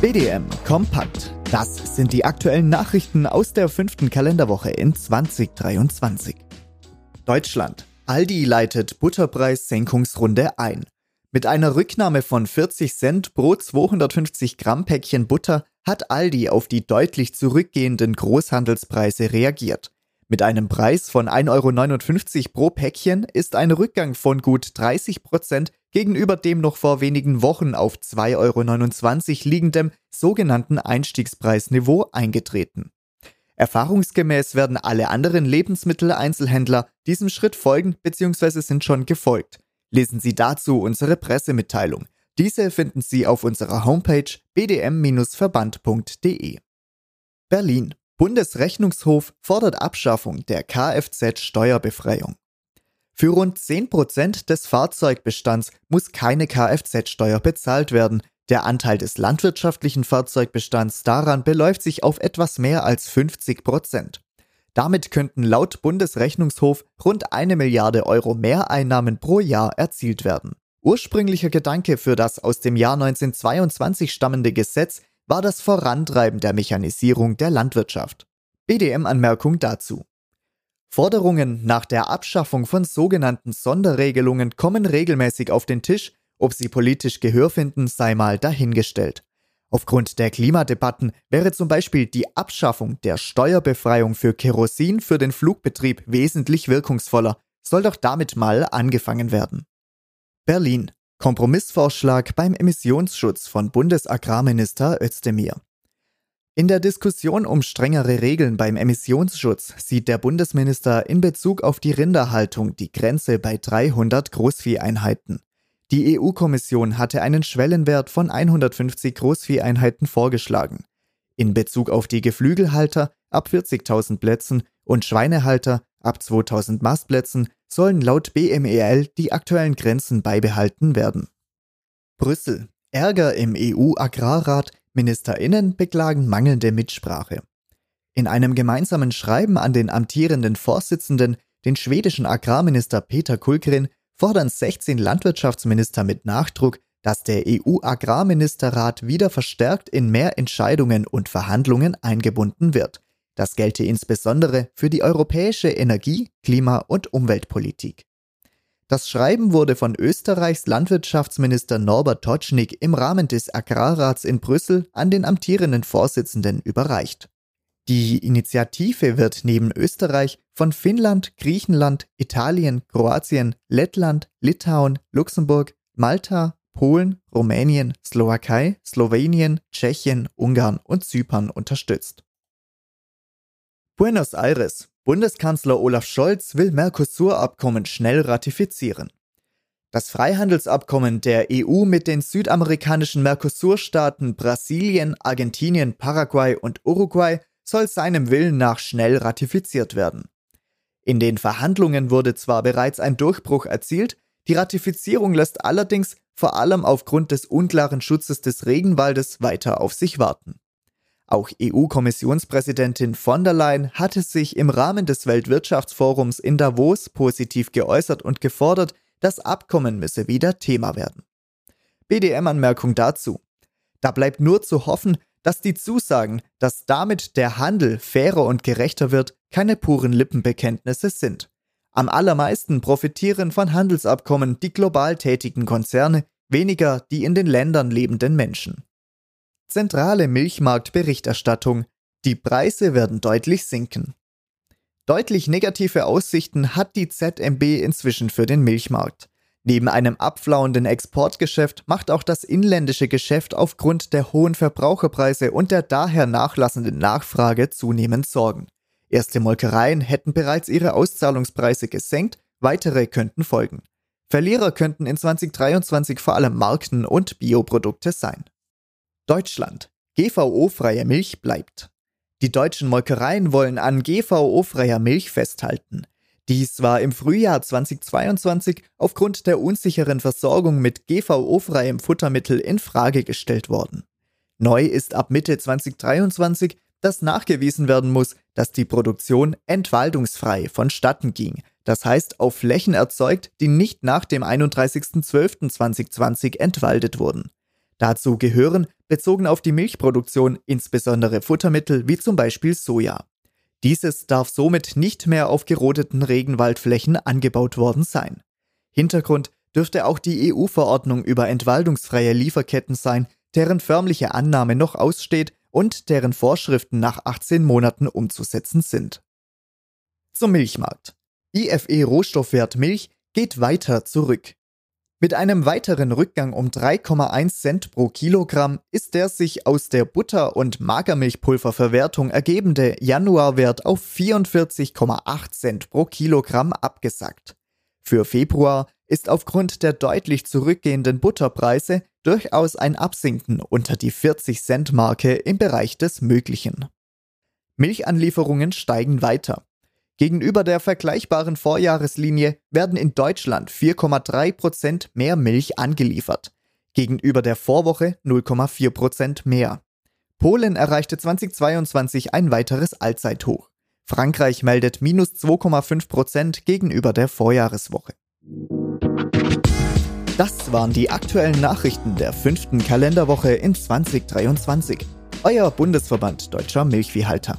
BDM Kompakt. Das sind die aktuellen Nachrichten aus der fünften Kalenderwoche in 2023. Deutschland. Aldi leitet Butterpreissenkungsrunde ein. Mit einer Rücknahme von 40 Cent pro 250 Gramm Päckchen Butter hat Aldi auf die deutlich zurückgehenden Großhandelspreise reagiert. Mit einem Preis von 1,59 Euro pro Päckchen ist ein Rückgang von gut 30 Prozent gegenüber dem noch vor wenigen Wochen auf 2,29 Euro liegendem sogenannten Einstiegspreisniveau eingetreten. Erfahrungsgemäß werden alle anderen Lebensmitteleinzelhändler diesem Schritt folgen bzw. sind schon gefolgt. Lesen Sie dazu unsere Pressemitteilung. Diese finden Sie auf unserer Homepage bdm-verband.de. Berlin Bundesrechnungshof fordert Abschaffung der Kfz-Steuerbefreiung. Für rund 10% des Fahrzeugbestands muss keine Kfz-Steuer bezahlt werden. Der Anteil des landwirtschaftlichen Fahrzeugbestands daran beläuft sich auf etwas mehr als 50%. Damit könnten laut Bundesrechnungshof rund eine Milliarde Euro Mehreinnahmen pro Jahr erzielt werden. Ursprünglicher Gedanke für das aus dem Jahr 1922 stammende Gesetz war das Vorantreiben der Mechanisierung der Landwirtschaft. BDM-Anmerkung dazu. Forderungen nach der Abschaffung von sogenannten Sonderregelungen kommen regelmäßig auf den Tisch, ob sie politisch Gehör finden, sei mal dahingestellt. Aufgrund der Klimadebatten wäre zum Beispiel die Abschaffung der Steuerbefreiung für Kerosin für den Flugbetrieb wesentlich wirkungsvoller, soll doch damit mal angefangen werden. Berlin. Kompromissvorschlag beim Emissionsschutz von Bundesagrarminister Özdemir. In der Diskussion um strengere Regeln beim Emissionsschutz sieht der Bundesminister in Bezug auf die Rinderhaltung die Grenze bei 300 Großvieheinheiten. Die EU-Kommission hatte einen Schwellenwert von 150 Großvieheinheiten vorgeschlagen. In Bezug auf die Geflügelhalter ab 40.000 Plätzen und Schweinehalter ab 2000 Mastplätzen sollen laut BMEL die aktuellen Grenzen beibehalten werden. Brüssel. Ärger im EU-Agrarrat, Ministerinnen beklagen mangelnde Mitsprache. In einem gemeinsamen Schreiben an den amtierenden Vorsitzenden, den schwedischen Agrarminister Peter Kulgren, fordern 16 Landwirtschaftsminister mit Nachdruck, dass der EU-Agrarministerrat wieder verstärkt in mehr Entscheidungen und Verhandlungen eingebunden wird. Das gelte insbesondere für die europäische Energie-, Klima- und Umweltpolitik. Das Schreiben wurde von Österreichs Landwirtschaftsminister Norbert Totschnig im Rahmen des Agrarrats in Brüssel an den amtierenden Vorsitzenden überreicht. Die Initiative wird neben Österreich von Finnland, Griechenland, Italien, Kroatien, Lettland, Litauen, Luxemburg, Malta, Polen, Rumänien, Slowakei, Slowenien, Tschechien, Ungarn und Zypern unterstützt. Buenos Aires. Bundeskanzler Olaf Scholz will Mercosur-Abkommen schnell ratifizieren. Das Freihandelsabkommen der EU mit den südamerikanischen Mercosur-Staaten Brasilien, Argentinien, Paraguay und Uruguay soll seinem Willen nach schnell ratifiziert werden. In den Verhandlungen wurde zwar bereits ein Durchbruch erzielt, die Ratifizierung lässt allerdings vor allem aufgrund des unklaren Schutzes des Regenwaldes weiter auf sich warten. Auch EU-Kommissionspräsidentin von der Leyen hatte sich im Rahmen des Weltwirtschaftsforums in Davos positiv geäußert und gefordert, das Abkommen müsse wieder Thema werden. BDM-Anmerkung dazu. Da bleibt nur zu hoffen, dass die Zusagen, dass damit der Handel fairer und gerechter wird, keine puren Lippenbekenntnisse sind. Am allermeisten profitieren von Handelsabkommen die global tätigen Konzerne, weniger die in den Ländern lebenden Menschen. Zentrale Milchmarktberichterstattung. Die Preise werden deutlich sinken. Deutlich negative Aussichten hat die ZMB inzwischen für den Milchmarkt. Neben einem abflauenden Exportgeschäft macht auch das inländische Geschäft aufgrund der hohen Verbraucherpreise und der daher nachlassenden Nachfrage zunehmend Sorgen. Erste Molkereien hätten bereits ihre Auszahlungspreise gesenkt, weitere könnten folgen. Verlierer könnten in 2023 vor allem Marken und Bioprodukte sein. Deutschland. GVO-freie Milch bleibt. Die deutschen Molkereien wollen an GVO-freier Milch festhalten. Dies war im Frühjahr 2022 aufgrund der unsicheren Versorgung mit GVO-freiem Futtermittel in Frage gestellt worden. Neu ist ab Mitte 2023, dass nachgewiesen werden muss, dass die Produktion entwaldungsfrei vonstatten ging, das heißt auf Flächen erzeugt, die nicht nach dem 31.12.2020 entwaldet wurden. Dazu gehören, bezogen auf die Milchproduktion, insbesondere Futtermittel wie zum Beispiel Soja. Dieses darf somit nicht mehr auf gerodeten Regenwaldflächen angebaut worden sein. Hintergrund dürfte auch die EU-Verordnung über entwaldungsfreie Lieferketten sein, deren förmliche Annahme noch aussteht und deren Vorschriften nach 18 Monaten umzusetzen sind. Zum Milchmarkt. IFE Rohstoffwert Milch geht weiter zurück. Mit einem weiteren Rückgang um 3,1 Cent pro Kilogramm ist der sich aus der Butter- und Magermilchpulververwertung ergebende Januarwert auf 44,8 Cent pro Kilogramm abgesackt. Für Februar ist aufgrund der deutlich zurückgehenden Butterpreise durchaus ein Absinken unter die 40 Cent Marke im Bereich des Möglichen. Milchanlieferungen steigen weiter. Gegenüber der vergleichbaren Vorjahreslinie werden in Deutschland 4,3 Prozent mehr Milch angeliefert, gegenüber der Vorwoche 0,4 Prozent mehr. Polen erreichte 2022 ein weiteres Allzeithoch. Frankreich meldet minus 2,5 Prozent gegenüber der Vorjahreswoche. Das waren die aktuellen Nachrichten der fünften Kalenderwoche in 2023. Euer Bundesverband Deutscher Milchviehhalter.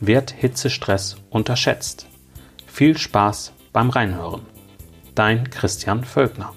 wird Hitzestress unterschätzt. Viel Spaß beim Reinhören. Dein Christian Völkner.